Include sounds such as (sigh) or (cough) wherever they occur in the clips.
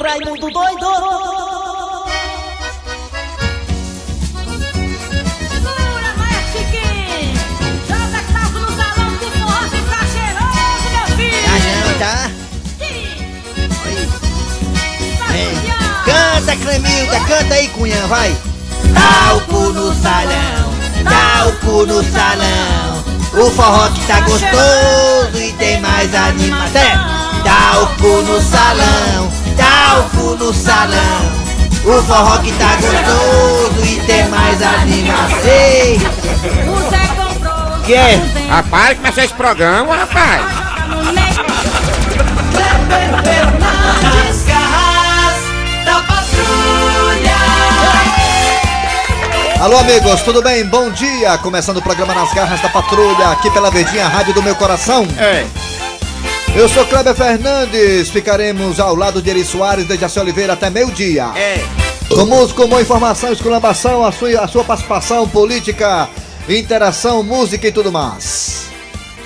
Raimundo doido! Segura, vai, Chiquinho! Joga taco no salão que o forró fica cheiroso, meu filho! Ah não, tá? É. Canta, Clemilda, canta aí, Cunhã, vai! Dá o cu no salão, dá o cu no salão. O forró que tá gostoso e tem mais animação. Dá o cu no salão, dá o cu no salão. O forró que tá gostoso e tem mais animação. O Zé comprou Que é? Rapaz, começou esse programa, rapaz. joga no meio. Nas garras da patrulha! Alô, amigos, tudo bem? Bom dia! Começando o programa Nas Garras da Patrulha, aqui pela Verdinha Rádio do Meu Coração. É. Eu sou Kleber Fernandes, ficaremos ao lado de Eri Soares, de Jaci Oliveira até meio-dia. É. Com música, boa informação, exclamação, a sua, a sua participação política, interação, música e tudo mais.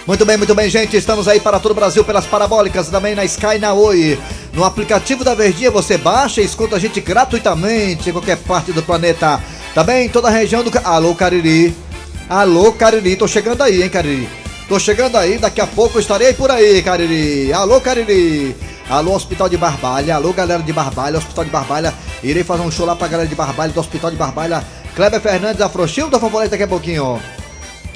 Muito bem, muito bem, gente. Estamos aí para todo o Brasil pelas parabólicas, também na Sky na Oi. No aplicativo da Verdinha você baixa e escuta a gente gratuitamente em qualquer parte do planeta. Também em toda a região do. Alô, Cariri. Alô, Cariri. Tô chegando aí, hein, Cariri. Tô chegando aí, daqui a pouco eu estarei por aí, Cariri. Alô, Cariri. Alô, Hospital de Barbalha. Alô, galera de Barbalha, Hospital de Barbalha. Irei fazer um show lá pra galera de Barbalha, do Hospital de Barbalha. Kleber Fernandes, Afrochil da Favorita daqui a pouquinho.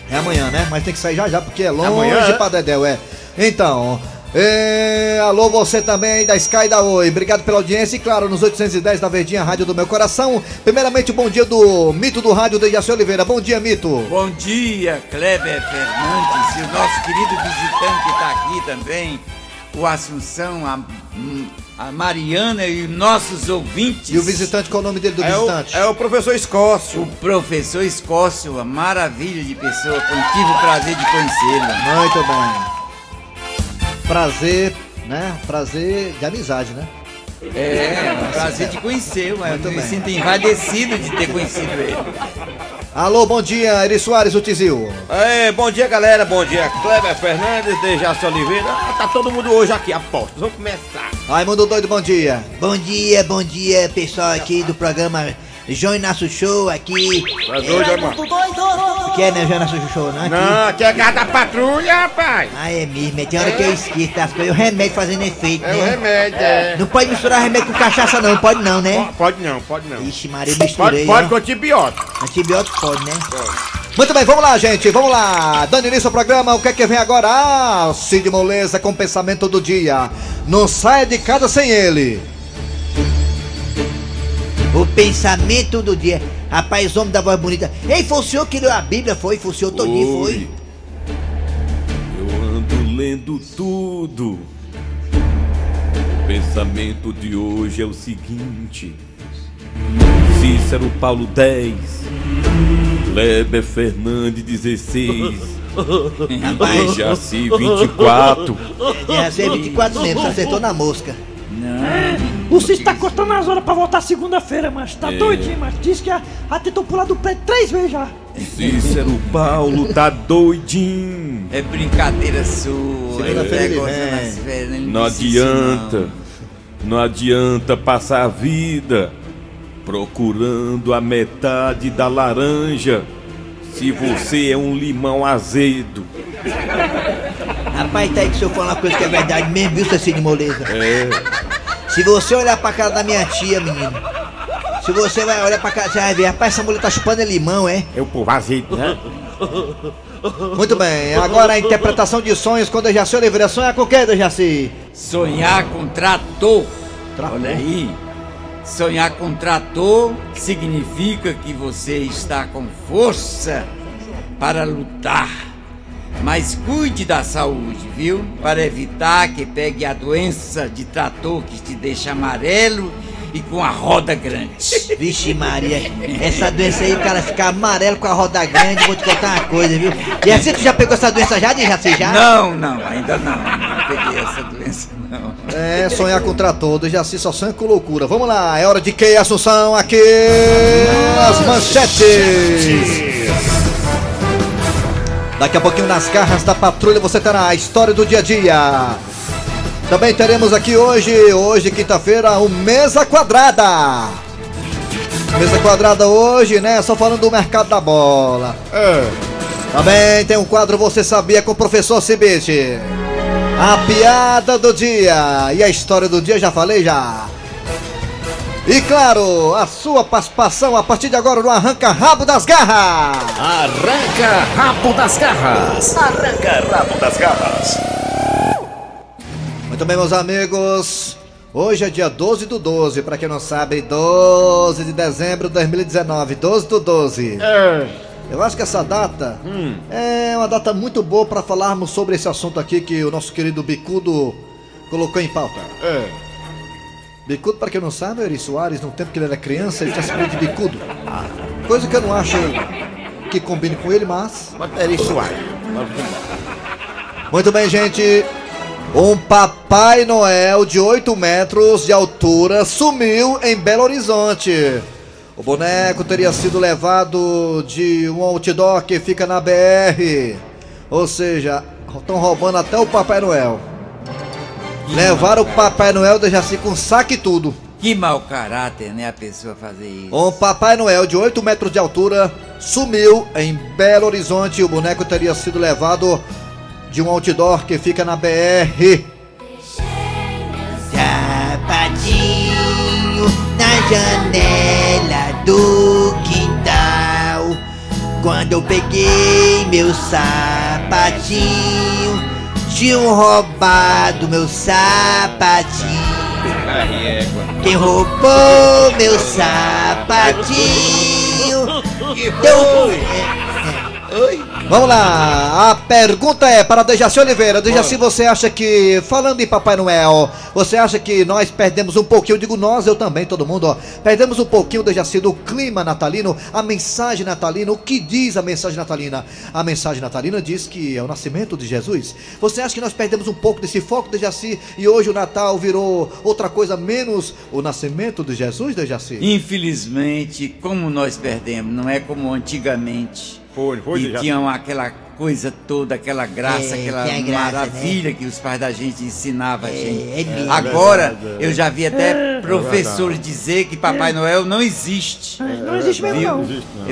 É amanhã, né? Mas tem que sair já já, porque é longe Amanhã, é? pra Dedéu, é. Então, é, alô você também da Sky da Oi. Obrigado pela audiência e claro, nos 810 da Verdinha Rádio do Meu Coração. Primeiramente, bom dia do Mito do Rádio de Jaci Oliveira. Bom dia, Mito. Bom dia, Kleber Fernandes e o nosso querido visitante que está aqui também, o Assunção, a, a Mariana e os nossos ouvintes. E o visitante, qual é o nome dele do É o, visitante? é o professor Escócio. O professor Escócio, uma maravilha de pessoa, eu tive o prazer de conhecê-lo. Muito bem. Prazer, né? Prazer de amizade, né? É, um prazer de conhecê-lo, eu Muito me bem. sinto envadecido de ter conhecido ele. Alô, bom dia, Eri Soares, o Tizil. É, bom dia, galera. Bom dia, Kleber Fernandes, de Jaci Oliveira. Ah, tá todo mundo hoje aqui, aposto. Vamos começar. Raimundo Doido, bom dia. bom dia, bom dia, pessoal aqui do programa João Inácio Show aqui. Tá doido, irmão? Raimundo doido! Que é, né, João Inácio Show, não? Aqui. Não, aqui é casa da patrulha, rapaz. Ah, é mesmo, é, tem hora que eu esqueço das coisas, o remédio fazendo efeito, É o né? remédio, é. Não pode misturar remédio com cachaça não, pode não, né? Pode não, pode não. Ixi, Maria, Pode, misturei, pode ó. com antibiótico. Antibiótico pode, né? Muito bem, vamos lá, gente, vamos lá. Dando início ao programa, o que é que vem agora? Ah, Cid Moleza com o pensamento do dia. Não saia de casa sem ele. O pensamento do dia. Rapaz, homem da voz bonita. Ei, foi o senhor que leu a Bíblia, foi? Foi o senhor todinho, foi? Eu ando lendo tudo. O pensamento de hoje é o seguinte: Cícero Paulo 10, Kleber Fernandes 16, Rapaz, (laughs) Jaci 24. já sei 24 mesmo, você acertou na mosca. O Cis tá cortando as horas pra voltar segunda-feira, mas tá doidinho, mas diz que já, já tentou pular do prédio três vezes já. Cícero Paulo tá doidinho. É brincadeira sua, Segunda-feira ele negócio vem. nas férias, ele Não disse isso, adianta. não. Não adianta passar a vida procurando a metade da laranja se você é um limão azedo. Rapaz, tá aí que o senhor fala uma coisa que é verdade mesmo, viu, Cecílio Moleza? É, Se você olhar pra cara da minha tia, menino. Se você vai olhar pra cara, você vai ver, rapaz, essa mulher tá chupando é limão, é? É o povo azeite, né? Muito bem, agora a interpretação de sonhos com Dejaci Oliveira. Sonha com o que, Dejaci? Sonhar com trator. Trator? Olha aí. Sonhar com trator significa que você está com força para lutar. Mas cuide da saúde, viu? Para evitar que pegue a doença de trator que te deixa amarelo e com a roda grande. Vixe Maria, essa doença aí, o cara fica amarelo com a roda grande, vou te contar uma coisa, viu? E assim, tu já pegou essa doença já, de Jaci, já? Não, não, ainda não. Não peguei essa doença, não. É, sonhar com trator, Dejaci só sonha com loucura. Vamos lá, é hora de que, Assunção? Aqui, as manchetes. Daqui a pouquinho nas garras da patrulha você terá a história do dia a dia. Também teremos aqui hoje, hoje quinta-feira, o Mesa Quadrada. Mesa Quadrada hoje, né? Só falando do mercado da bola. É. Também tem um quadro Você Sabia com o professor Cibite. A piada do dia. E a história do dia, já falei já. E claro, a sua participação a partir de agora no Arranca Rabo das Garras. Arranca rabo das garras. Arranca rabo das garras. Muito bem, meus amigos. Hoje é dia 12 do 12, pra quem não sabe, 12 de dezembro de 2019, 12 do 12. É. Eu acho que essa data é uma data muito boa pra falarmos sobre esse assunto aqui que o nosso querido Bicudo colocou em pauta. É. Bicudo, pra quem não sabe, é Eri Soares, no tempo que ele era criança, ele tinha se de bicudo. Coisa que eu não acho que combine com ele, mas. Isso aí. Muito bem, gente. Um Papai Noel de 8 metros de altura sumiu em Belo Horizonte. O boneco teria sido levado de um outdoor que fica na BR. Ou seja, estão roubando até o Papai Noel. Levaram o Papai Noel de Jaci com saque e tudo. Que mau caráter, né, a pessoa fazer isso. Um Papai Noel de 8 metros de altura sumiu em Belo Horizonte. O boneco teria sido levado de um outdoor que fica na BR. Sapatinho na janela do quintal. Quando eu peguei meu sapatinho, tinham roubado meu sapatinho. Quem roubou meu sapatinho? Deu- (laughs) Vamos lá, a pergunta é para Dejaci Oliveira. Dejaci, você acha que, falando em Papai Noel, você acha que nós perdemos um pouquinho, eu digo nós, eu também, todo mundo, ó, perdemos um pouquinho, Dejaci, do clima natalino, a mensagem natalina, o que diz a mensagem natalina? A mensagem natalina diz que é o nascimento de Jesus. Você acha que nós perdemos um pouco desse foco, Dejaci, e hoje o Natal virou outra coisa menos o nascimento de Jesus, Dejaci? Infelizmente, como nós perdemos, não é como antigamente. Foi, foi, E tinham aquela coisa toda, aquela graça, É, aquela a graça, maravilha que os pais da gente ensinavam a gente. é lindo. Agora, eu já vi até professores dizer que Papai Noel não existe. Não existe mesmo, não.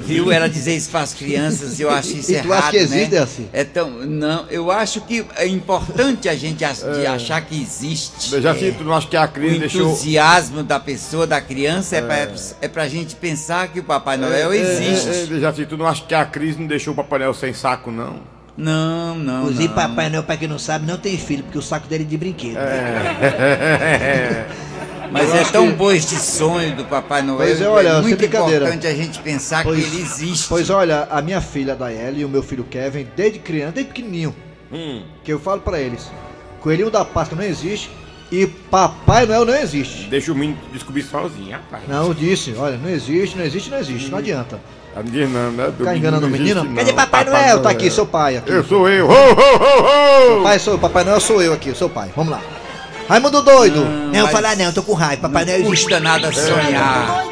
Viu ela dizer isso para as crianças, eu acho isso (laughs) E tu errado, acha que existe, né? assim? É tão, não, eu acho que é importante a gente achar que existe. Já tu não acha que a O crise deixou. entusiasmo da pessoa, da criança, é, pra, é pra gente pensar que o Papai Noel existe. É, já tu não acha que a crise não deixou o Papai Noel sem saco, não? Não, não. Inclusive, não. Papai Noel, pra quem não sabe, não tem filho, porque o saco dele é de brinquedo. (laughs) Mas é tão bom este sonho do Papai Noel. Pois é, olha, sem muito importante a gente pensar Pois- que ele existe. Pois olha, a minha filha Daiele e o meu filho Kevin, desde criança, desde pequenininho, Hum. que eu falo pra eles, Coelhinho da Páscoa não existe e Papai Noel não existe. Deixa o menino descobrir sozinho, rapaz. Não, eu disse, olha, não existe, não existe, não existe, não adianta. Não diz não, né? Ficar enganando o Não menino? não. Papai Noel? Tá aqui, seu pai aqui. Eu sou eu. Ho, ho, ho, ho. Pai sou eu, Papai Noel sou eu aqui, seu pai. Vamos lá. Raimundo doido. Não, mas falar não, tô com raiva. Papai Noel Não existe. custa nada sonhar.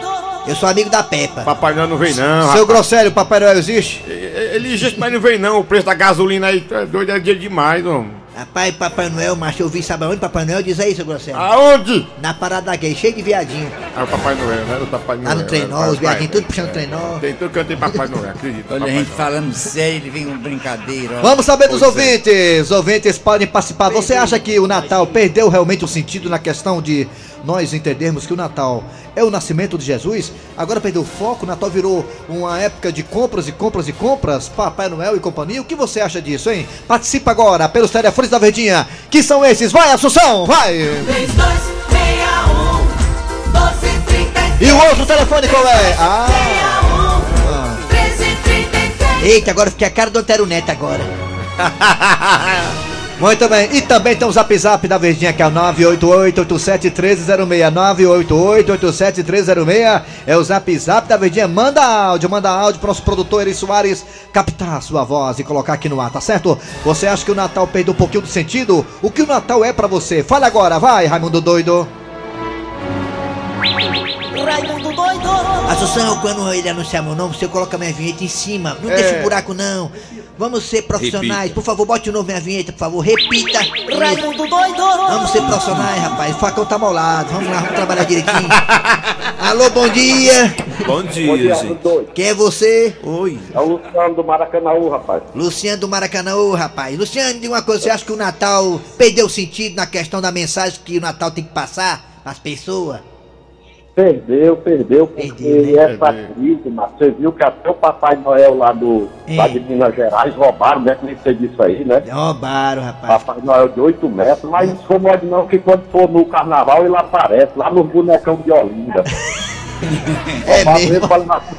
Eu sou amigo da Peppa. Papai Noel não vem não, Seu rapaz. Grosselho, Papai Noel existe? Ele existe, mas não vem não. O preço da gasolina aí é doido, é dia demais, homem. Rapaz, Papai Noel, macho, eu vi, sabe aonde Papai Noel? Diz aí, seu Grosselho. Aonde? Na parada gay, cheio de viadinho. Ah, o Papai Noel, né? O Papai Noel. Lá no trenó, é, os viadinhos tudo puxando trenó. Tem tudo que eu tenho Papai Noel, acredita. Olha, a gente Noel. falando sério, ele vem com brincadeira. ó. Vamos saber dos Pois é. ouvintes. Os ouvintes podem participar. Você acha que o Natal perdeu realmente o sentido na questão de nós entendermos que o Natal é o nascimento de Jesus? Agora perdeu o foco, o Natal virou uma época de compras e compras e compras, Papai Noel e companhia. O que você acha disso, hein? Participa agora pelos telefones da Verdinha, que são esses. Vai, Assunção, vai! 3261 1233 E o outro telefone qual é? Ah, 1333 Eita, agora fiquei a cara do Antero Neto agora. (laughs) muito bem. E também tem o zap zap da Verdinha, que é o 988-87-1306. 988-87-1306 é o zap zap da Verdinha. Manda áudio, manda áudio pro nosso produtor Eri Soares captar a sua voz e colocar aqui no ar, tá certo? Você acha que o Natal perdeu um pouquinho do sentido? O que o Natal é pra você? Fala agora, vai, Raimundo Doido. Raimundo doido. Assunção, quando ele anunciar meu nome, você coloca minha vinheta em cima. Não deixa buraco, não. Vamos ser profissionais. Repita. Por favor, bote de novo minha vinheta, por favor. Repita. Raimundo doido. Vamos ser profissionais, rapaz. O facão tá molado. Vamos lá, vamos trabalhar direitinho. (laughs) Alô, bom dia. Bom dia, gente. Quem é você? Oi. É o Luciano do Maracanãú, rapaz. Luciano do Maracanã, ô rapaz. Luciano, diga uma coisa, você acha que o Natal perdeu sentido na questão da mensagem que o Natal tem que passar pras pessoas? Perdeu, perdeu, porque Perdeu, né? essa crise, mas você viu que até o Papai Noel lá, do, É. lá de Minas Gerais roubaram, né? Que nem você disse aí, né? Roubaram, rapaz. Papai Noel de 8 metros, mas não for mole não, que quando for no carnaval ele aparece, lá no bonecão de Olinda. (laughs) É mesmo?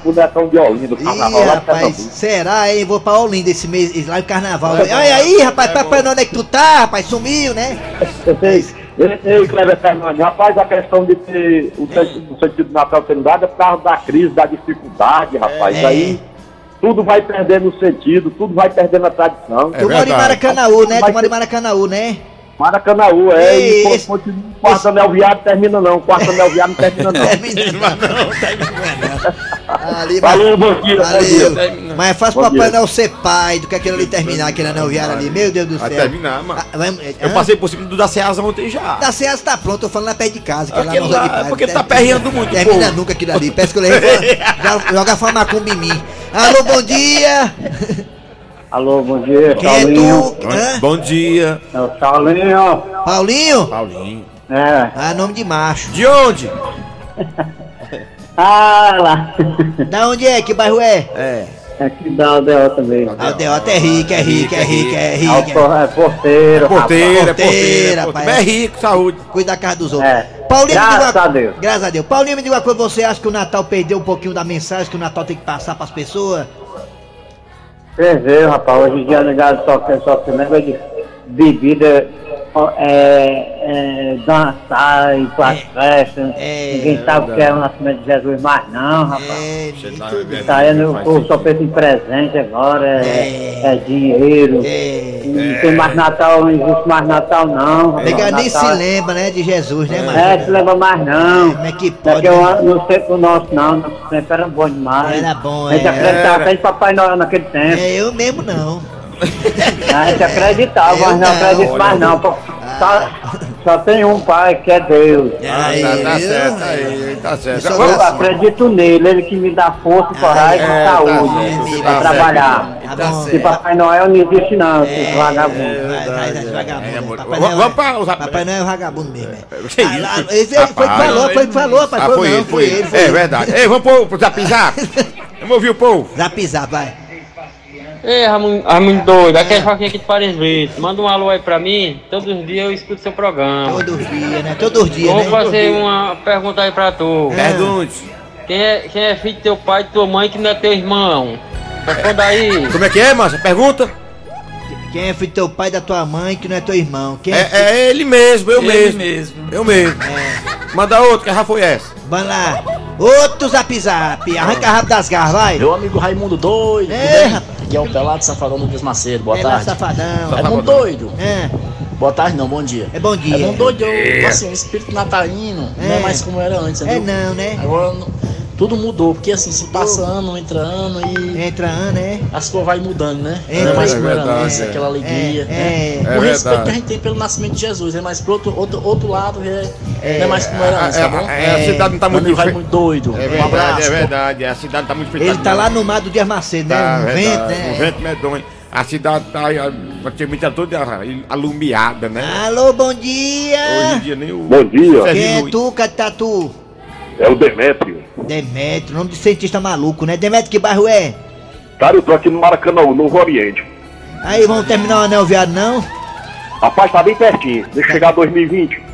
bonecão de Olinda, o Ih, carnaval lá de rapaz, será, hein? Vou pra Olinda esse mês, lá no carnaval. Olha aí, rapaz, papai, onde é que tu tá, rapaz? Sumiu, né? Ei, Cleber Fernandes, rapaz, a questão de ter o, sentido, o sentido do Natal sendo dado é por causa da crise, da dificuldade, rapaz. É. Aí tudo vai perdendo o sentido, tudo vai perdendo a tradição. É tu mora em verdade. Maracanãú, né? Tu mora em Maracanãú, né? Maracanãú, é, e esse- continua, quarto anel viado termina não, quarto anel viado não termina não. (laughs) Termina não, termina não. Ali, mas- Valeu, bom dia, bom Valeu. dia. Mas é fácil Papai. Noel ser pai do que aquele ali terminar, aquele anel viário ali. Meu Deus do Vai céu. terminar, mano. Ah, vai- Eu hã? passei por cima do da Ceasa ontem já. Da Ceasa tá pronto, tô falando lá perto de casa. Que é lá Rua de lá, Paz. porque tá perreando muito, Termina pô. nunca aquilo ali. Parece que eu levei. (laughs) Joga famacumba em mim. Alô, bom dia. (laughs) Alô, bom dia, Quem é tu? Hã? Bom dia. É o Saulinho. Paulinho? Paulinho. É. Ah, nome de macho. De onde? (laughs) Ah, lá. Da onde é? Que bairro é? É. Aqui da Aldeota também. Aldeota é rico, é rico, é rico, é rico. É porteiro, Porteira, é Porteira, porteira. rapaz. porteira. É rico, saúde. Cuida da casa dos outros. É. Paulinho, Graças uma- a Deus. Graças a Deus. Paulinho, me diga uma coisa, você acha que o Natal perdeu um pouquinho da mensagem que o Natal tem que passar pras pessoas? Perdeu, rapaz. Hoje em dia, negado só, só se lembra de bebida, é, é, dançar, ir pra festas. é, Ninguém sabe o que é o nascimento de Jesus mais não, rapaz. É, Tá aí, o povo só pensa em presente agora, é, é dinheiro. é. Não tem mais Natal, não existe mais Natal não. rapaz. Nem se lembra, né, de Jesus, né, mano? É, se lembra mais não. Como é que É pode? que eu né? não sei pro nosso não, nosso tempo era bom demais. Era bom, A gente é. acreditava até em Papai Noel naquele tempo. É, eu mesmo não. A gente acreditava, mas não acredito mais não. pô. Só, só tem um pai que é Deus. Aí, tá, tá viu? certo aí, tá certo. Eu acredito nele, ele que me dá força, coragem é, e tá saúde pra tá trabalhar. Tá Tá. E. Papai Noel não existe não, esses É, vagabundos. vagabundo. É. Papai Noel- Papai é vagabundo mesmo. é. (laughs) Que Ah, isso? ele foi que falou, foi que falou, rapaz. Ah, Foi ele, foi ele. É verdade. Ei, vamos pro, pro zap zap. (laughs) Vamos ouvir o povo. Zap zap, vai. Ei, Raimundo, Raimundo doido, aqui é Joaquim aqui de Paris Brito. Manda um alô aí pra mim, todos os dias eu escuto seu programa. Todos os dias, né? Todos os dias, Vou né? fazer uma pergunta aí pra tu. Pergunte. Quem é, quem é filho de teu pai e tua mãe que não é teu irmão? Responda aí. Como é que é, Márcia? Pergunta. Quem é filho do teu pai e da tua mãe que não é teu irmão? Quem é, É, é ele mesmo, eu Ele mesmo. mesmo. Eu mesmo. Manda outro, que já foi essa. Vamos lá. Outro zap zap. Arranca rápido das garras, vai. Meu amigo Raimundo Doido, É, rapaz. Aqui é o Pelado Safadão do Dias Macedo, boa É tarde. safadão. Raimundo Doido, É, boa tarde não, bom dia. é bom dia. Raimundo Doido, eu, assim, o espírito natalino não É. é mais como era antes, É entendeu? não, né? Agora não- tudo mudou, porque assim, se passa ano, entra ano e Entra ano, né? as coisas vai mudando, né? Entra. Não é mais É como era verdade, antes, é. aquela alegria, É, né? é. O É respeito verdade. que a gente tem pelo nascimento de Jesus, né? Mas pro outro, outro, outro lado é, não é mais como era antes, É, tá bom? é, a cidade não tá muito fe- Raimundo Doido, É um verdade, abraço. é verdade. A cidade tá muito fechada. Ele tá lá no mar do Dias Macedo, né? Tá, no verdade, vento, Um né? vento medonho. A cidade tá praticamente toda alumiada, né? Alô, bom Hoje em dia. dia nem o. Bom dia, Quem é tu, Catatu? é o Demétrio. Demetrio, nome de cientista maluco, né? Demetrio, que bairro é? Cara, eu tô aqui no Maracanã, Novo Oriente. Aí, vamos terminar o anel viado, não? Rapaz, tá bem pertinho. Deixa chegar 2020.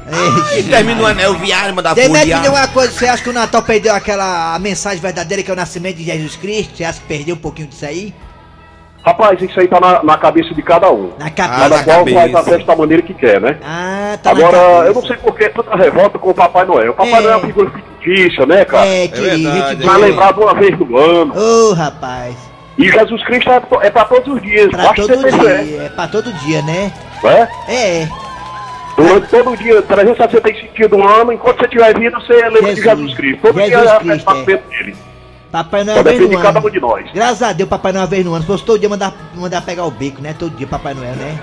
Ei, Termina o anel viário, manda Demetrio, me uma coisa, você acha que o Natal perdeu aquela a mensagem verdadeira que é o nascimento de Jesus Cristo? Você acha que perdeu um pouquinho disso aí? Rapaz, isso aí tá na, na cabeça de cada um. Na Ah, cabeça. Cada na qual cabeça. faz a festa da maneira que quer, né? Ah, tá Agora, eu não sei por que tanta revolta com o Papai Noel. O Papai É. Noel é uma figura fictícia, né, cara? É, que verdade, gente Pra lembrar de uma vez no ano. Ô, rapaz. E Jesus Cristo é, é pra todos os dias. Pra Basta todo dia, é pra todo dia, né? né? É. Durante todo o dia, 365 dias do ano, enquanto você tiver vida, você lembra de Jesus Cristo. Todo Jesus dia é Cristo, arrependimento dele. Papai Noel depende no de cada ano. um de nós. Graças a Deus, Papai Noel vem no ano. Se fosse todo dia mandar, mandar pegar o beco, né? Todo dia, Papai Noel, né?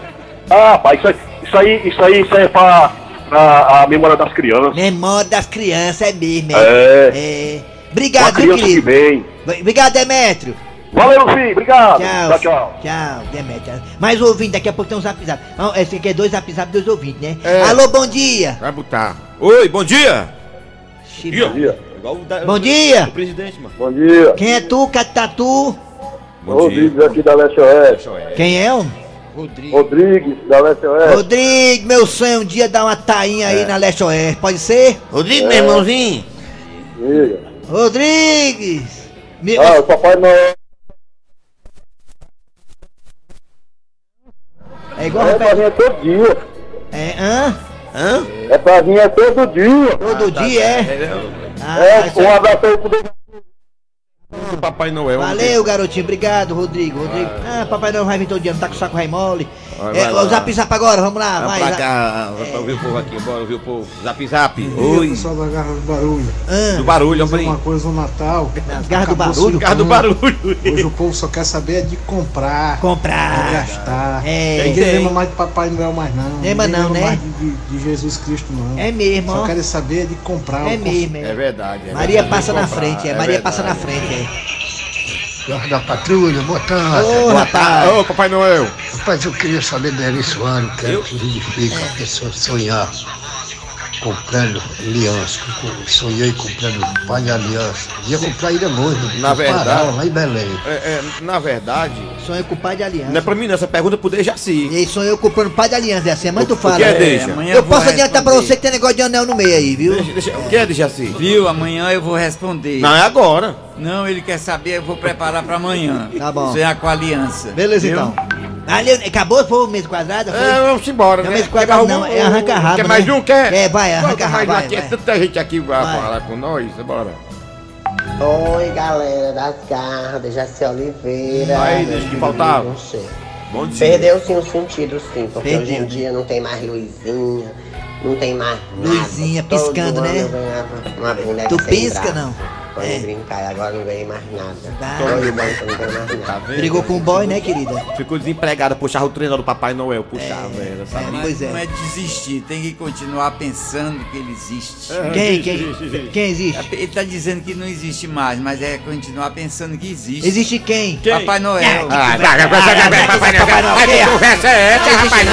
Ah, pai, isso aí, isso aí, isso aí serve pra, pra a memória das crianças. Memória das crianças, é mesmo, É. é. Uma Obrigado, viu, querido. vem. Obrigado, Demetrio. Valeu, filho, obrigado. Tchau. Tchau, tchau. Tchau, Demetrio. Mais ouvinte, daqui a pouco tem um zap zap. Não, esse aqui é dois zap zap, dois ouvintes, né? É. Alô, bom dia. Vai botar. Oi, bom dia. Ih, Bom dia. Da- Bom dia. O presidente, mano. Bom dia. Quem é tu, Catatu? Rodrigues aqui da Leste Oeste. Quem é, homem? Rodrigues, da Leste Oeste. Rodrigo, meu sonho é um dia dar uma tainha aí na Leste Oeste, pode ser? Rodrigo, meu irmãozinho. Diga. Rodrigues. Meu... Ah, o Papai Noel. É igual É pra vir é todo dia. É, hã? Hã? É pra vir é todo dia. Todo dia, é? Ah, É, isso um abraço aí pro Papai Noel. Valeu, garotinho. Obrigado, Rodrigo. Rodrigo. Ah, Papai não vai vir todo dia, não tá com o saco rei mole. Vai, É, vai o lá. zap zap agora, vamos lá, Vamos vai. pra cá, vai pra ouvir o povo aqui, bora ouvir o povo. Zap zap. Oi. Oi. pessoal da Garra do Barulho. Ah. Do barulho, homem. uma coisa no Natal. Nas garras do barulho? o Garra do barulho. Hoje o povo só quer saber é de comprar. Comprar. De gastar. É. Ninguém Tem. lembra mais de Papai Noel mais não. Lembra não, lembra né? mais de, de- de Jesus Cristo não. É mesmo, Só querem saber de comprar. É mesmo, é. É verdade. é Maria verdade. passa na frente, é. é Maria passa na frente, é. Da patrulha, boa tarde. Ô, boa rapaz. Ô, Papai Noel. Rapaz, eu queria saber da Eri Soares, que é o que significa a pessoa sonhar comprando aliança. Eu Sonhei comprando pai de aliança. Ia comprar ilha longe, Na no verdade- Pará, lá em Belém. É, é, na verdade, Sonhei com o pai de aliança. não é pra mim, não. Essa pergunta é pro Dejaci. E aí sonhei comprando pai de aliança, é assim, é muito O- o fala. que é, deixa? amanhã Eu posso adiantar pra você que tem negócio de anel no meio aí, viu? Deixa, deixa, o que é, Dejaci? Viu? Amanhã eu vou responder. Não, é agora. Não, ele quer saber, eu vou preparar pra amanhã. Tá bom. Sonhar com a aliança. Beleza, viu? então. Ali, acabou? Foi o mês quadrado? Foi? É, vamos embora, Não, né? mês quadrado não, é arranca rabo, Quer mais né? um? Quer? É, vai, arranca rabo, um vai, aqui. É vai. tanta gente aqui pra Vai. falar com nós. Bora. Oi, galera das garras, de Jaci Oliveira. Aí, deixa que faltava. Não sei. Bom dia. Perdeu sim o sentido, sim, porque Perdeu. hoje em dia não tem mais luzinha, não tem mais nada. Luzinha Todo piscando, ano né? Uma boneca Tu pisca, não? Quando É. brincar, agora não ganhei mais nada. Tá. Eu não ganho mais Tá nada. vendo? Brigou com o boy, né, querida? Ficou desempregada, puxava o treinador do Papai Noel. Puxava, era, sabe? Mas Pois é. não é desistir, tem que continuar pensando que ele existe. É. Quem, quem? Quem existe? Ele tá dizendo que não existe mais, mas é continuar pensando que existe. Existe quem? Papai Noel. Ah, vai, vai, vai, vai, vai, vai, Papai Noel. Papai Noel, quem é? conversa é essa, rapaz?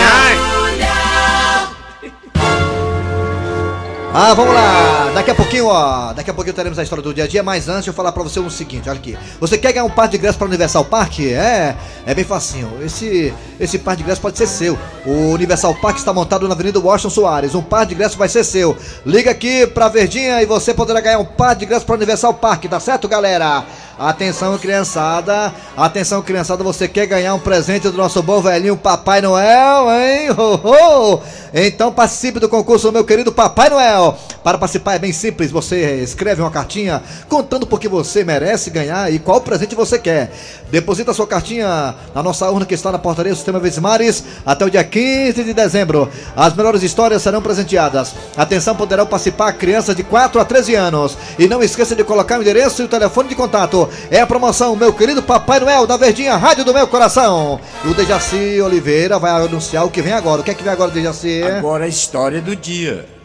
Ah, vamos lá. Daqui a pouquinho, ó. Daqui a pouquinho teremos a história do dia a dia. Mas antes, eu falar pra você o seguinte: olha aqui. Você quer ganhar um par de ingressos pra Universal Park? É, é bem facinho. Esse, esse par de ingressos pode ser seu. O Universal Park está montado na Avenida Washington Soares. Um par de ingressos vai ser seu. Liga aqui pra Verdinha e você poderá ganhar um par de ingressos pra Universal Park, tá certo, galera? Atenção, criançada. Atenção, criançada. Você quer ganhar um presente do nosso bom velhinho Papai Noel, hein? Ho, ho. Então participe do concurso, meu querido Papai Noel. Para participar é bem simples. Você escreve uma cartinha contando por que você merece ganhar e qual presente você quer. Deposita sua cartinha na nossa urna que está na portaria do Sistema Vesmares até o dia 15 de dezembro. As melhores histórias serão presenteadas. Atenção, poderão participar crianças de 4 a 13 anos. E não esqueça de colocar o endereço e o telefone de contato. É a promoção, meu querido Papai Noel da Verdinha, Rádio do Meu Coração. O Dejaci Oliveira vai anunciar o que vem agora. O que é que vem agora, Dejaci? Agora a história do dia.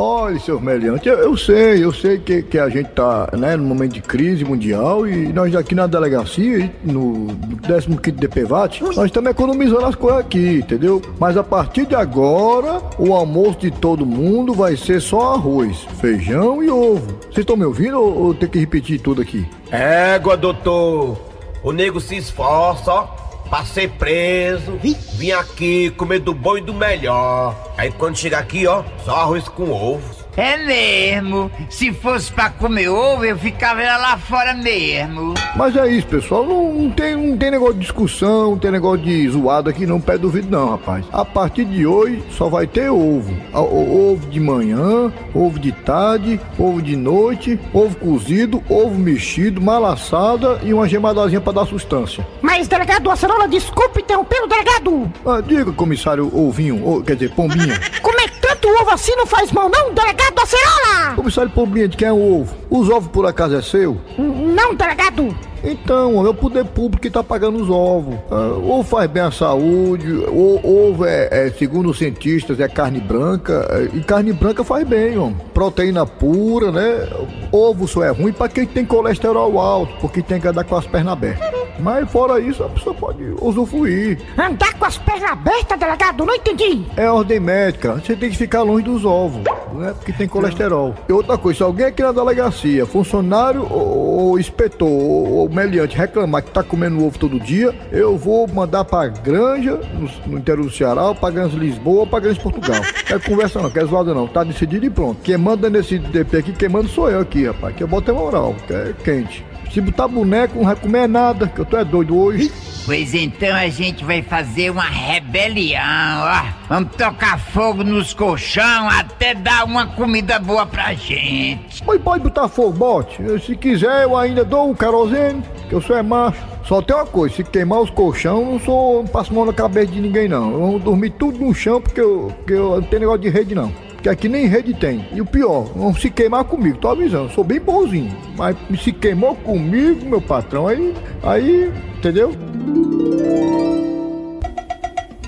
Olha, seu Meliante, eu, eu sei, eu sei que, que a gente tá né, num momento de crise mundial e nós aqui na delegacia, no, no 15º DPVAT, nós estamos economizando as coisas aqui, entendeu? Mas a partir de agora, o almoço de todo mundo vai ser só arroz, feijão e ovo. Vocês estão me ouvindo ou, ou tem que repetir tudo aqui? Égua, doutor. O nego se esforça, ó, pra ser preso. Vim aqui comer do bom e do melhor. Aí quando chega aqui, ó, só arroz com ovo. É mesmo. Se fosse pra comer ovo, eu ficava lá fora mesmo. Mas é isso, pessoal. Não, não tem, não tem negócio de discussão, não tem negócio de zoado aqui, não. Pé do vidro, não, rapaz. A partir de hoje só vai ter ovo. A- o- Ovo de manhã, ovo de tarde, ovo de noite, ovo cozido, ovo mexido, malaçada e uma gemadazinha pra dar sustância. Mas, delegado Acerola, desculpe interromper o delegado. Ah, diga, comissário Ovinho, ou, quer dizer, Pombinha. Comer tanto ovo assim não faz mal, não, delegado Acerola? comissário Pombinha, de quem é o ovo? Os ovos por acaso é seu? Não, delegado. Então, é o poder público que tá pagando os ovos. Ah, ovo faz bem à saúde, o, ovo é, é, segundo os cientistas, é carne branca, é, e carne branca faz bem, ó. Proteína pura, né? Ovo só é ruim pra quem tem colesterol alto, porque tem que andar com as pernas abertas. Mas fora isso, a pessoa pode usufruir. Andar com as pernas abertas, delegado? Não entendi. É ordem médica, você tem que ficar longe dos ovos, né? Porque tem colesterol. E outra coisa, se alguém aqui na delegacia, funcionário ou, ou inspetor ou, ou meliante reclamar que tá comendo ovo todo dia, eu vou mandar pra Granja, no, no interior do Ceará, ou pra Granja Lisboa, ou pra Granja Portugal. (laughs) Quer conversa não, quer zoada não, tá decidido e pronto. Quem manda nesse DP aqui, quem manda sou eu aqui, rapaz, que eu boto é moral, que é quente. Se botar boneco, não vai comer nada, que eu tô é doido hoje. Pois então a gente vai fazer uma rebelião, ó. Vamos tocar fogo nos colchão até dar uma comida boa pra gente. Mas pode botar fogo, bote. Se quiser, eu ainda dou um querosene, que eu sou é macho. Só tem uma coisa, se queimar os colchão, não sou, não passo mão na cabeça de ninguém, não. Eu vou dormir tudo no chão, porque eu, porque eu não tenho negócio de rede, não. Porque aqui nem rede tem. E o pior, não se queimar comigo, tô avisando. Sou bem bonzinho. Mas se queimou comigo, meu patrão, aí, aí, entendeu?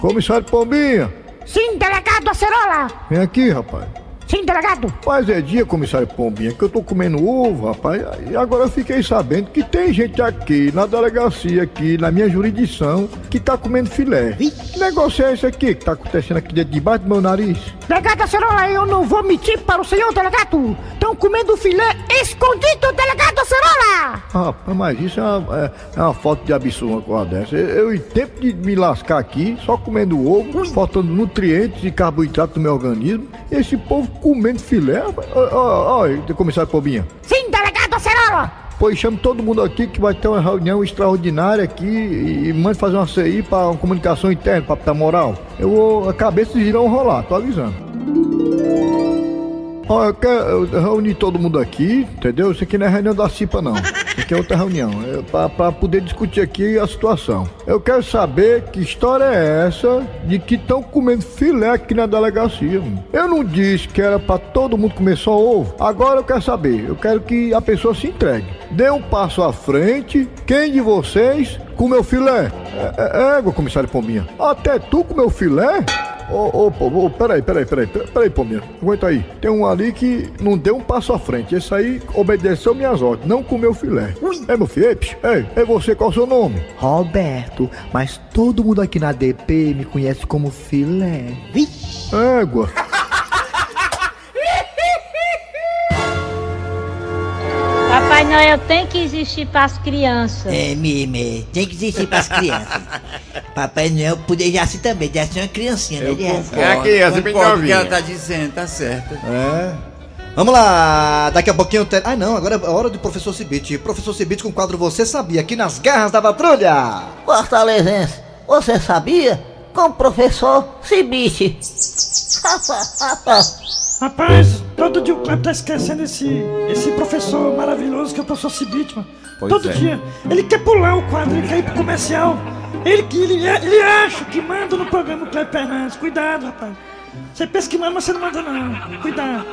Comissário Pombinha, Sim, delegado Acerola. vem aqui, rapaz. Sim, delegado. Faz é dia, comissário Pombinha, que eu tô comendo ovo, rapaz. E agora eu fiquei sabendo que tem gente aqui na delegacia, aqui na minha jurisdição, que tá comendo filé. Que negócio é esse aqui que tá acontecendo aqui dentro debaixo do meu nariz? Delegado Acerola, eu não vou mentir para o senhor, delegado. Estão comendo filé escondido, delegado Acerola. Rapaz, mas isso é uma, é, é uma falta de absurdo uma coisa dessa. Eu, eu, em tempo de me lascar aqui, só comendo ovo, faltando nutrientes e carboidratos no meu organismo, esse povo comendo filé. Ó, ó, ó, comissário Pombinha. Sim, delegado Acerola. Pois chame todo mundo aqui que vai ter uma reunião extraordinária aqui e, e mande fazer uma CI para uma comunicação interna, para moral. Eu vou, a cabeça irão rolar, tô avisando. Ó, eu quero eu reunir todo mundo aqui, entendeu? Isso aqui não é reunião da CIPA, não. Isso aqui é outra reunião, é pra, pra poder discutir aqui a situação. Eu quero saber que história é essa de que estão comendo filé aqui na delegacia. Eu não disse que era pra todo mundo comer só ovo. Agora eu quero saber, eu quero que a pessoa se entregue. Dê um passo à frente. Quem de vocês comeu filé? É, é, égua, comissário Pombinha. Até tu comeu filé? Ô, ô, pô, ô, peraí, peraí, peraí, peraí, Pombinha. Aguenta aí. Tem um ali que não deu um passo à frente. Esse aí obedeceu minhas ordens, não comeu filé. É, meu filho? Ei, ei, é você, qual é o seu nome? Roberto, mas todo mundo aqui na DP me conhece como filé. Égua. Papai Noel tem que existir para as crianças. É mesmo, é. Tem que existir pras crianças. (laughs) Papai Noel poder já ser também, já ser uma criancinha, né? Eu concordo, É a criança bem o que ela tá dizendo, tá certo. É. Vamos lá, daqui a pouquinho tem... Ah não, agora é a hora do professor Cibite. Professor Cibite com o quadro Você Sabia, aqui nas garras da patrulha. Fortalezense, você sabia? Com o professor Cibite. (laughs) Rapaz, todo dia o Cleber tá esquecendo esse, esse professor maravilhoso que é o professor Cibite, mano. Pois todo é. dia. Ele quer pular o quadro, ele quer ir pro comercial. Ele, que- ele, ele acha que manda no programa o Cleber Fernandes. Cuidado, rapaz. Você pensa que manda, mas você não manda não. Cuidado.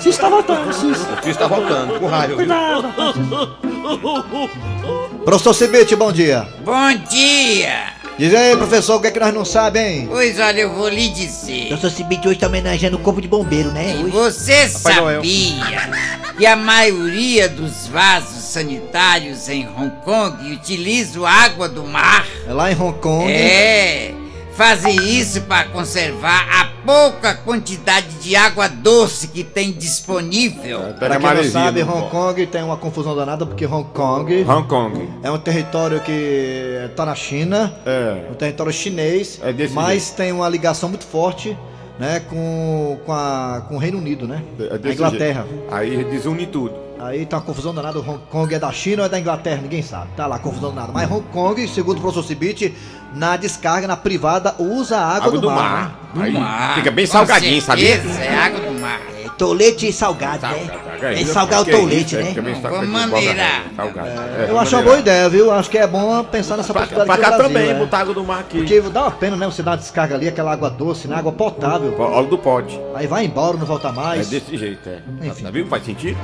Cis tá voltando, Cis. O Cis tá voltando, com raio. Cuidado, rapaz. (laughs) Professor Cibite, bom dia. Bom dia! Diz aí, professor, o que é que nós não sabemos, hein? Pois olha, eu vou lhe dizer. Professor Cibite hoje tá homenageando o corpo de bombeiro, né? Hoje. Você Noel. sabia que a maioria dos vasos sanitários em Hong Kong utilizam água do mar? É lá em Hong Kong. É, fazem isso para conservar a pouca quantidade de água doce que tem disponível. Pra quem não sabe, Hong Kong tem uma confusão danada porque Hong Kong, Hong Kong. é um território que tá na China, É. um território chinês, É desse mas tem uma ligação muito forte né, com, com, a, com o Reino Unido, né? É a Inglaterra. jeito. Aí desune tudo. Aí tá uma confusão danada, Hong Kong é da China ou é da Inglaterra, ninguém sabe. Tá lá, confusão danada. Mas Hong Kong, segundo o professor Cibite, na descarga, na privada, usa a água, Água do mar. Aí fica bem Com salgadinho, sabia? certeza, É água do mar. É, tolete salgado, né? É É salgar o isso, tolete, é, né? fica bem salgado, Vamos maneirar. salgado. É, Eu acho uma boa ideia, viu? Acho que é bom pensar nessa possibilidade pra cá também, é. botar água do mar aqui. Porque dá uma pena, né? Você dar uma descarga ali, aquela água doce, né? Água potável. Óleo do pote. Aí vai embora, não volta É mais. desse jeito, é. Enfim. Tá vendo? Faz sentido?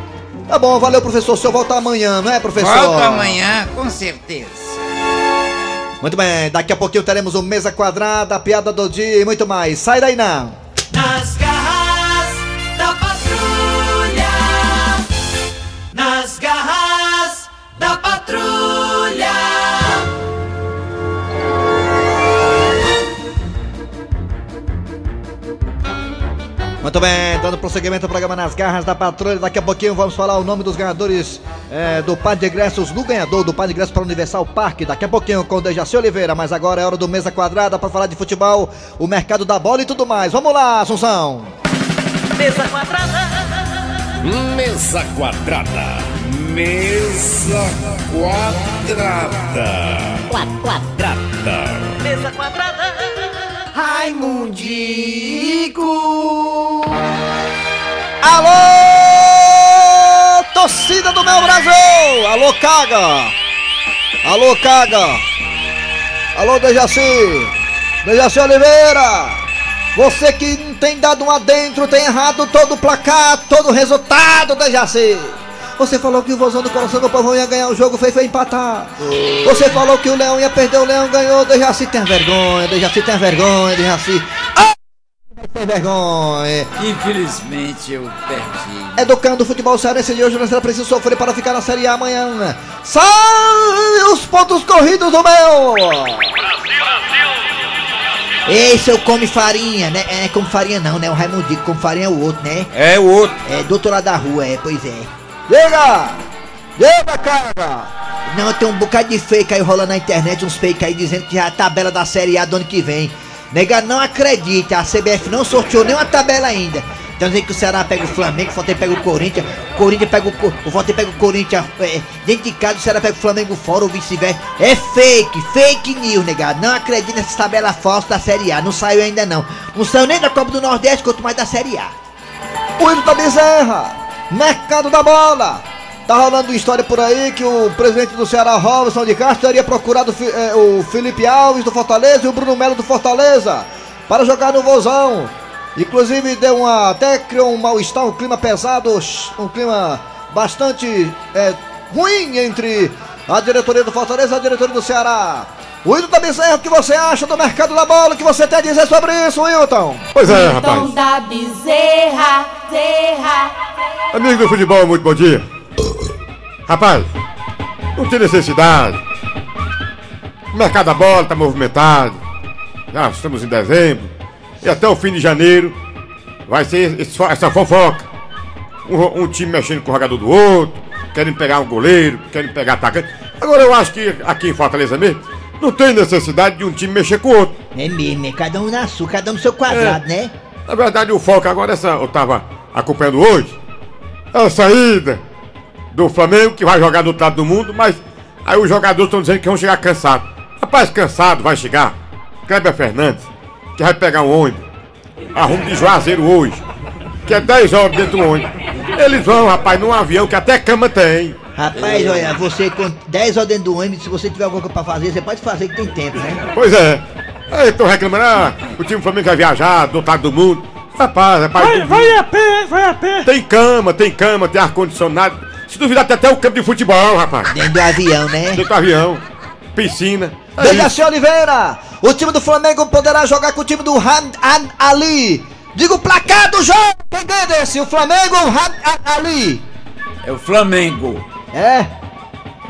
Tá bom, valeu, professor. O senhor volta amanhã, não é, professor? Volta amanhã, com certeza. Muito bem, daqui a pouquinho teremos o Mesa Quadrada, a piada do dia e muito mais. Sai daí não. Nas Muito bem, dando prosseguimento ao programa Nas Garras da Patrulha. Daqui a pouquinho vamos falar o nome dos ganhadores é, do par de ingressos, do ganhador do par de ingressos para o Universal Parque. Daqui a pouquinho com o Dejaci Oliveira, mas agora é hora do Mesa Quadrada para falar de futebol, o mercado da bola e tudo mais. Vamos lá, Assunção. Mesa quadrada. Mesa quadrada. Mesa quadrada. Quadrada. Mesa quadrada. Raimundico. Alô, torcida do meu Brasil! Alô, Caga! Alô, Caga! Alô, Dejaci! Dejaci Oliveira! Você que não tem dado um adentro, tem errado todo o placar, todo o resultado, Dejaci! Você falou que o vozão do coração do povo ia ganhar o jogo, foi, foi empatar. Você falou que o Leão ia perder, o Leão ganhou. Dejaci tem vergonha, Dejaci tem vergonha, Dejaci. Ah! Tem vergonha. Infelizmente eu perdi. Educando o futebol cearense de hoje, nós será preciso sofrer para ficar na Série A amanhã. Sai os pontos corridos do meu! Ei, seu come farinha, né? É, come farinha não, né? O Raimundico, come farinha é o outro, né? É o outro. É, do outro lado da rua, é, pois é. Diga! Diga, cara! Não, tem um bocado de fake aí rolando na internet, uns fake aí dizendo que já é a tabela da Série A do ano que vem. Nega, não acredite, a CBF não sorteou nenhuma tabela ainda. Então dizendo que o Ceará pega o Flamengo, o Fortaleza pega o Corinthians, o Corinthians pega o, Co- o Fortaleza pega o Corinthians é, dentro de casa, o Ceará pega o Flamengo fora ou vice-versa. É fake, fake news, negado. Não acredite nessa tabela falsa da Série A, não saiu ainda não. Não saiu nem da Copa do Nordeste, quanto mais da Série A. O hino da Bezerra! Mercado da bola! Tá rolando uma história por aí que o presidente do Ceará, Robson de Castro, teria procurado eh, o Felipe Alves do Fortaleza e o Bruno Melo do Fortaleza para jogar no Vozão. Inclusive deu uma. até criou um mal-estar, um clima pesado, um clima bastante eh, ruim entre a diretoria do Fortaleza e a diretoria do Ceará. Da Bezerra, o que você acha do mercado da bola? O que você tem a dizer sobre isso, Wilton? Pois é, rapaz. da bezerra, zerra. Amigo do futebol, muito bom dia. Rapaz, não tem necessidade. O mercado da bola está movimentado. Já estamos em dezembro. E até o fim de janeiro vai ser essa fofoca. Um, um time mexendo com o jogador do outro, querem pegar um goleiro, querem pegar atacante. Agora eu acho que aqui em Fortaleza mesmo, não tem necessidade de um time mexer com o outro. É mesmo, é cada um na sua, cada um no seu quadrado, né? Na verdade, o foco agora, essa, eu tava acompanhando hoje, é a saída do Flamengo, que vai jogar do outro lado do mundo, mas aí os jogadores estão dizendo que vão chegar cansados. Rapaz, cansado vai chegar. Kleber Fernandes, que vai pegar um ônibus, arrumo de Juazeiro hoje, que é 10 horas dentro do ônibus. Eles vão, rapaz, num avião que até cama tem. Rapaz, olha, você com 10 horas dentro do ônibus, se você tiver alguma coisa pra fazer, você pode fazer que tem tempo, né? Pois é. Aí estão reclamando, ah, o time do Flamengo vai viajar do outro lado do mundo. Rapaz, rapaz. Vai, vai a pé, hein? vai a pé. Tem cama, tem cama, tem ar-condicionado. Se duvidar, tem até o campo de futebol, rapaz. Dentro do avião, né? Dentro do avião. Piscina. É Dejaci Oliveira, o time do Flamengo poderá jogar com o time do Hamd An Ali. Diga o placar do jogo, quem ganha desse? O Flamengo ou o Hamd An Ali? É o Flamengo. É? É,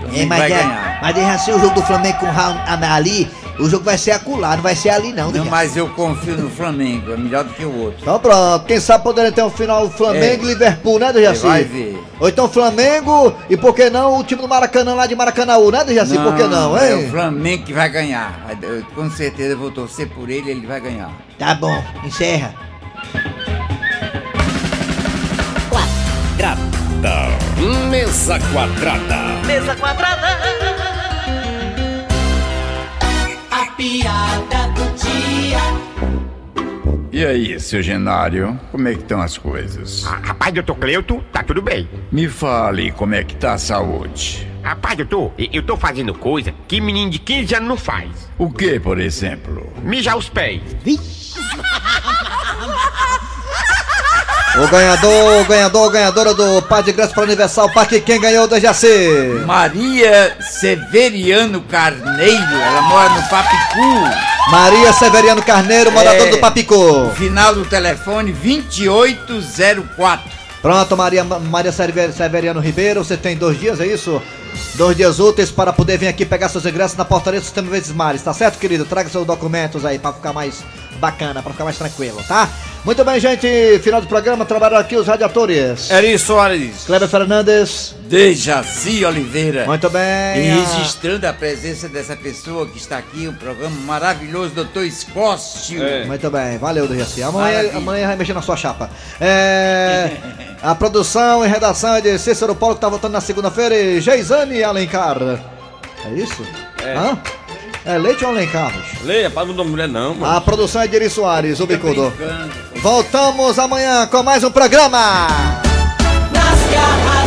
Flamengo mas, vai é, ganhar. mas deixa ser o jogo do Flamengo com o Raul ali, o jogo vai ser acolá, não vai ser ali não, Não, mas eu confio no Flamengo, é melhor do que o outro. Então pronto, quem sabe poderia ter um final Flamengo e É. Liverpool, né, Dejaci? Você vai ver. Ou então Flamengo e por que não o time do Maracanã lá de Maracanãú, né, Dejaci? Por que não, É o hein? Flamengo que vai ganhar. Eu, com certeza eu vou torcer por ele, ele vai ganhar. Tá bom, encerra. Apresenta Mesa Quadrada. Mesa quadrada. A piada do dia. E aí, seu Genário, como é que estão as coisas? Ah, rapaz, doutor Cleuto, tá tudo bem. Me fale como é que tá a saúde. Rapaz, doutor, e- eu tô fazendo coisa que menino de 15 anos não faz. O que, por exemplo? Mijar os pés. (laughs) O ganhador, o ganhador, ganhadora do par de ingresso para o Universal Parque, quem ganhou do Jaci? Maria Severiano Carneiro, ela mora no Papicu. Maria Severiano Carneiro, morador É. do Papicu. Final do telefone 2804. Pronto, Maria, Maria Sever- Severiano Ribeiro, você tem dois dias, é isso? Dois dias úteis para poder vir aqui pegar seus ingressos na portaria do Sistema Vezes Mares, tá certo, querido? Traga seus documentos aí para ficar mais bacana, para ficar mais tranquilo, tá? Muito bem, gente, final do programa, trabalharam aqui os radiadores. Eri Soares. Kleber Fernandes. Dejaci Oliveira. Muito bem. E a- registrando a presença dessa pessoa que está aqui, um programa maravilhoso, Dr. Escócio. Muito bem, valeu, do Jaci. Amanhã, Maravilha. amanhã vai mexer na sua chapa. É, a produção e redação é de Cícero Paulo, que tá voltando na segunda-feira, e Geisane Alencar. É isso? É. Hã? É Leite ou Alencar? Rocha? Leia, para não dar mulher não, mano. A produção é de Eri Soares, o bicudo. Voltamos amanhã com mais um programa. Nas garras